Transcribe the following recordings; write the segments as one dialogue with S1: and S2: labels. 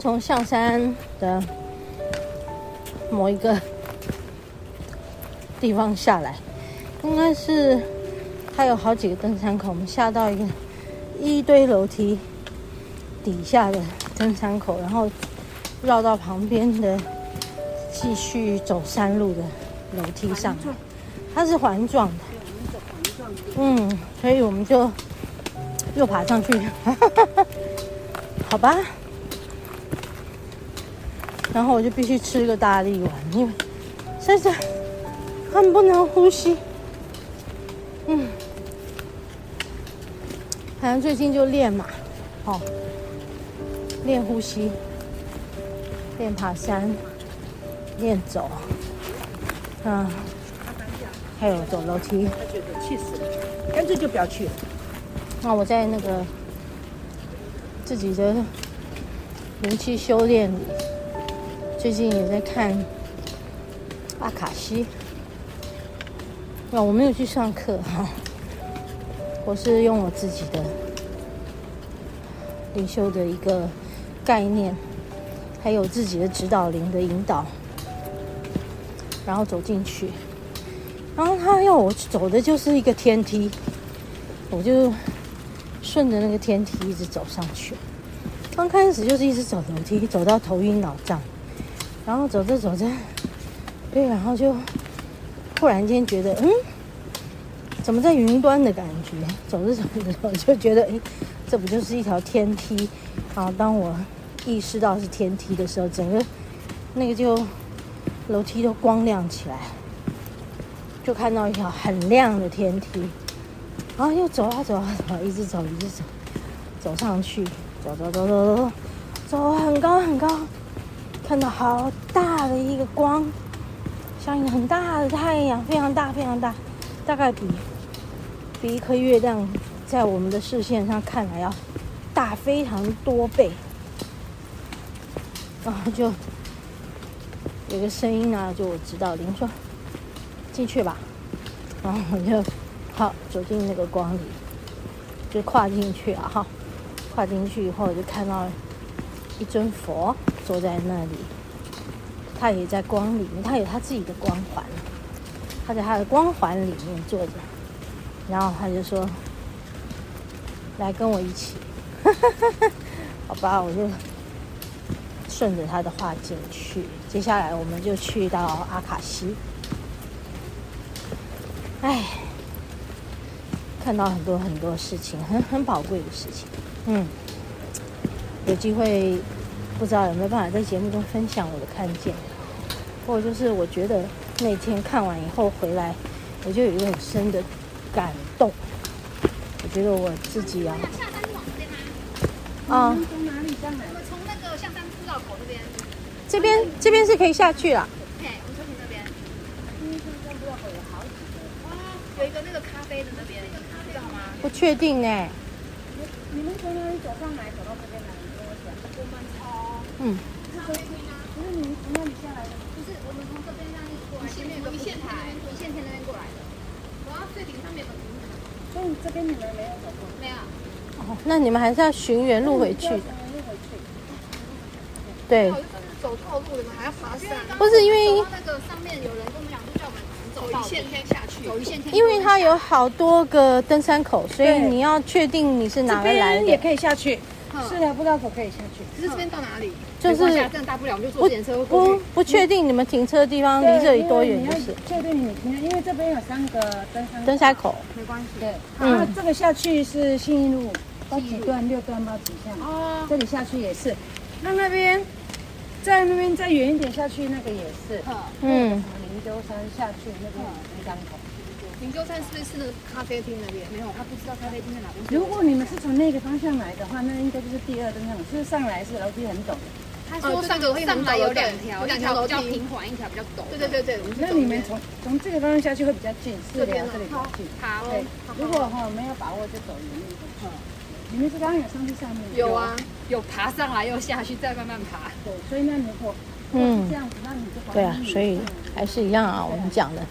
S1: 从象山的某一个地方下来，应该是它有好几个登山口，我们下到一个一堆楼梯底下的登山口，然后绕到旁边的继续走山路的楼梯上，它是环状的，嗯，所以我们就又爬上去，好吧。然后我就必须吃个大力丸，因为现在很不能呼吸。嗯，反正最近就练嘛，哦，练呼吸，练爬山，练走，嗯，还有走楼梯。
S2: 他觉得气死了，干脆就不要去了。
S1: 那我在那个自己的灵气修炼里。最近也在看阿卡西，那我没有去上课哈，我是用我自己的灵修的一个概念，还有自己的指导灵的引导，然后走进去，然后他要我走的就是一个天梯，我就顺着那个天梯一直走上去，刚开始就是一直走楼梯，走到头晕脑胀。然后走着走着，对，然后就忽然间觉得，嗯，怎么在云端的感觉？走着走着，我就觉得，哎，这不就是一条天梯？然后当我意识到是天梯的时候，整个那个就楼梯都光亮起来，就看到一条很亮的天梯。然后又走啊走啊走，一直走一直走，走上去，走走走走走，走很高很高。看到好大的一个光，像一个很大的太阳，非常大，非常大，大概比比一颗月亮在我们的视线上看来要大非常多倍。然后就有个声音呢，就我知道，灵说进去吧。然后我就好走进那个光里，就跨进去了哈。跨进去以后，我就看到一尊佛。坐在那里，他也在光里面，他有他自己的光环，他在他的光环里面坐着，然后他就说：“来跟我一起。”好吧，我就顺着他的话进去。接下来我们就去到阿卡西，哎，看到很多很多事情，很很宝贵的事情。嗯，有机会。不知道有没有办法在节目中分享我的看见，或者就是我觉得那天看完以后回来，我就有一个很深的感动。我觉得我自己啊，
S3: 下山是往这边吗？
S1: 啊，
S2: 从哪里上来？
S3: 我们从那个象山出道口这边。
S1: 这边这边是可以下去了。
S3: 嘿，我们就停那
S2: 边。好几个。
S3: 哇，有一个那个咖啡的那边，知道吗？
S1: 不确定呢。
S2: 你们从哪里走上来？走到这边来？你跟我讲。
S3: 我们从。
S1: 嗯，
S2: 那里下来的？
S3: 不是，我们从这边过来，前面有个一线台，一线天那边过来的。我要最顶上面有个平台。
S2: 所以这边你们没有走过？
S3: 没有。
S1: 哦，那你们还是要寻原路回去的。
S2: 寻原路回去。
S1: 对。
S3: 走错路，你们还要爬山。
S1: 不是因为
S3: 那个上面有人跟我们讲，就叫我们走一线天下去，走一线天。
S1: 因为它有好多个登山口，所以你要确定你是哪个来的。
S2: 也可以下去。是的，不知道可不可以下去。
S3: 可是这边到哪里？
S1: 就是
S3: 不了，我们就坐电车过。
S1: 不不确定你们停车的地方离这里多远，就是。
S2: 确定你停，因为这边有三个登山
S1: 登山口，
S3: 没关系。
S2: 对，然后这个下去是信义路，八几段六段八几段。哦。这里下去也是，那那边，在那边再远一点下去那个也是。嗯。灵鷲山下去那个登山口。
S3: 灵鷲山是不是是那个咖啡厅那边？没有，他不知道咖啡厅在哪边。
S2: 如果你们是从那个方向来的话，那应该就是第二登山口，就是上来是楼梯很陡的。
S3: 他说上个上来有两条，两条比较平缓，一条比较陡。对对对对。
S2: 那你们从从这个方向下去会比较近，是的，这里比较近。
S3: 好。
S2: 对，如果哈没有把握就走远路。嗯。你们是刚刚有上去上面？
S3: 有啊，有爬上来又下去，再慢慢爬。
S2: 对，所以那如果嗯这样子，那你就
S1: 对啊，所以还是一样啊，我们讲的。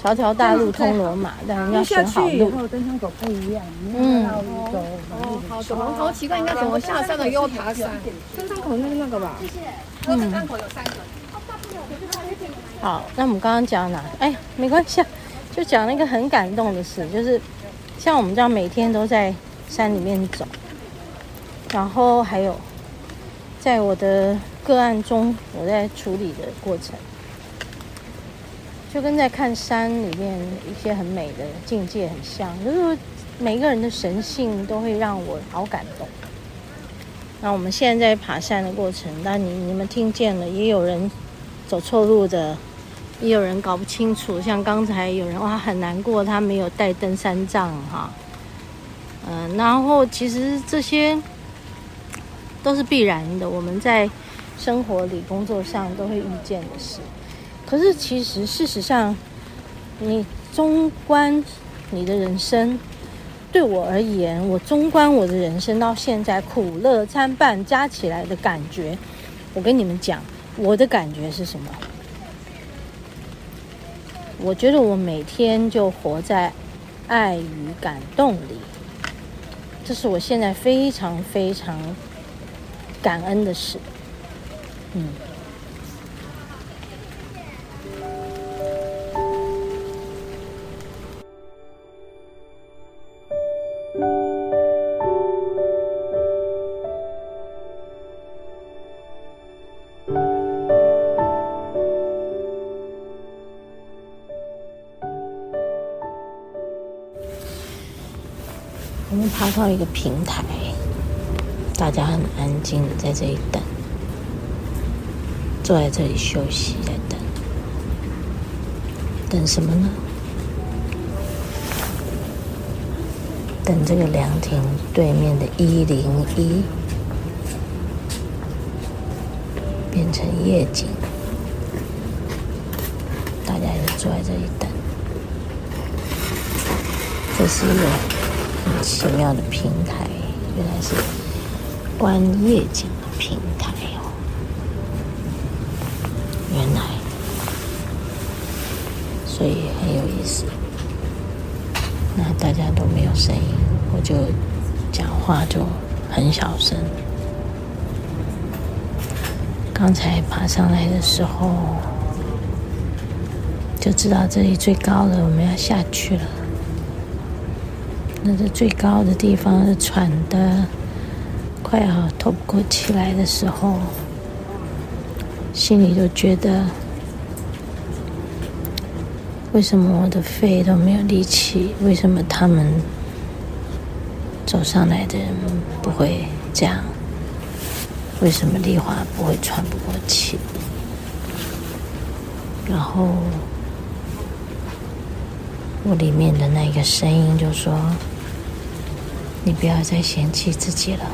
S1: 条条大路通罗马，但要选好路。
S2: 登山口不一样，
S1: 嗯，
S3: 哦，好，走好奇怪，应该怎么下山的又爬山？登山口那个那个吧？嗯，登山口有三个。
S1: 好，那我们刚刚讲哪？哎，没关系啊，就讲那个很感动的事，就是像我们这样每天都在山里面走，然后还有在我的个案中，我在处理的过程。就跟在看山里面一些很美的境界很像，就是每个人的神性都会让我好感动。那我们现在在爬山的过程，那你你们听见了，也有人走错路的，也有人搞不清楚。像刚才有人哇很难过，他没有带登山杖哈，嗯，然后其实这些都是必然的，我们在生活里、工作上都会遇见的事。可是，其实事实上，你纵观你的人生，对我而言，我纵观我的人生到现在苦乐参半加起来的感觉，我跟你们讲，我的感觉是什么？我觉得我每天就活在爱与感动里，这是我现在非常非常感恩的事。嗯。到一个平台，大家很安静的在这里等，坐在这里休息，在等，等什么呢？等这个凉亭对面的一零一变成夜景，大家就坐在这里等，这是一个。奇妙的平台，原来是观夜景的平台哦。原来，所以很有意思。那大家都没有声音，我就讲话就很小声。刚才爬上来的时候，就知道这里最高了，我们要下去了。那这最高的地方喘的快要透不过气来的时候，心里就觉得，为什么我的肺都没有力气？为什么他们走上来的人不会这样？为什么丽华不会喘不过气？然后我里面的那个声音就说。你不要再嫌弃自己了，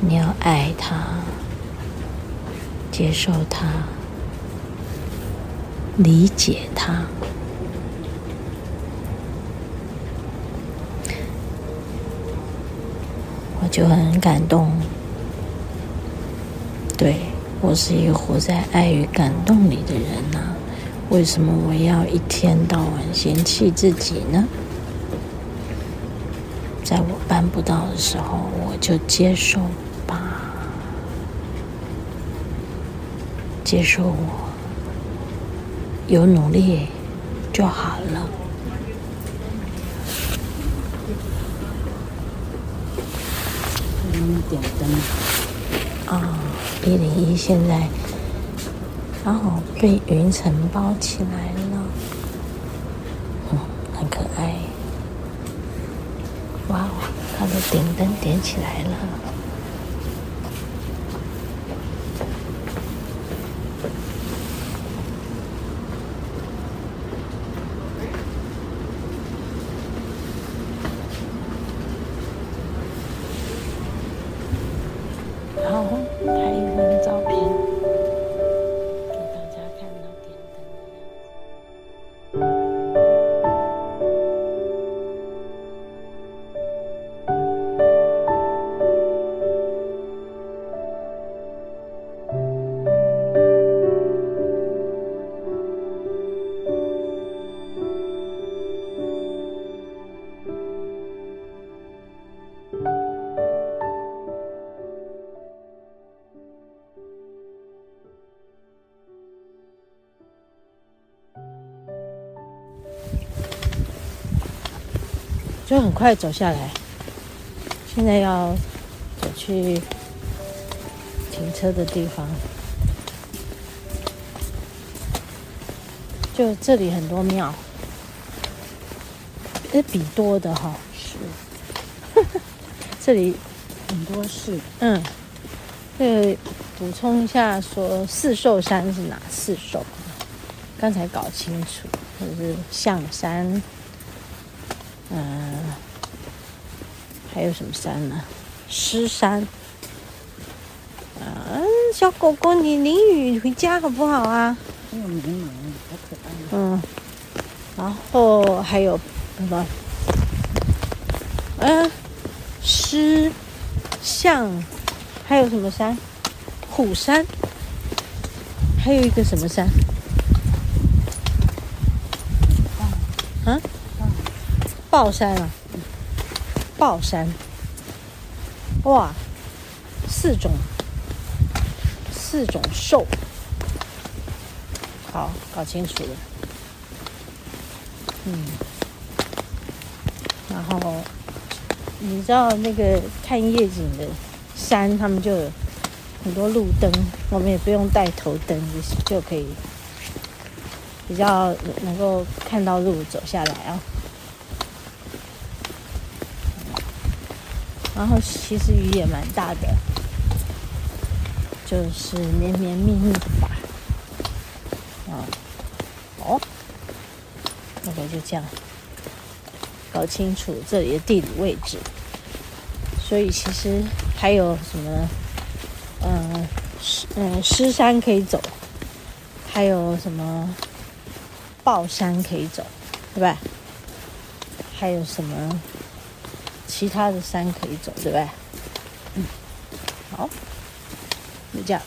S1: 你要爱他，接受他，理解他。我就很感动，对，我是一个活在爱与感动里的人呐，为什么我要一天到晚嫌弃自己呢？在我办不到的时候，我就接受吧，接受我，有努力就好了。点灯啊，一零一现在刚好被云层包起来了，顶灯点起来了。然后拍一张照片。就很快走下来。现在要走去停车的地方，就这里很多庙，诶，比多的哈，
S2: 是，
S1: 这里。
S2: 很多寺，
S1: 嗯，这个补充一下，说四兽山是哪四兽？刚才搞清楚，就是象山，嗯、呃，还有什么山呢？狮山。嗯、呃，小狗狗，你淋雨回家好不好啊？
S2: 没有没有，好可爱。
S1: 嗯，然后还有什么？嗯、呃，狮、象，还有什么山？虎山，还有一个什么山？啊，豹山啊，豹山，哇，四种，四种兽，好，搞清楚了，嗯，然后你知道那个看夜景的山，他们就有很多路灯，我们也不用带头灯，就就可以。比较能够看到路走下来啊，然后其实雨也蛮大的，就是绵绵密密的吧，啊，哦，大概就这样搞清楚这里的地理位置，所以其实还有什么，嗯，嗯狮山可以走，还有什么？豹山可以走，对吧？还有什么其他的山可以走，对吧？嗯，好，就这样。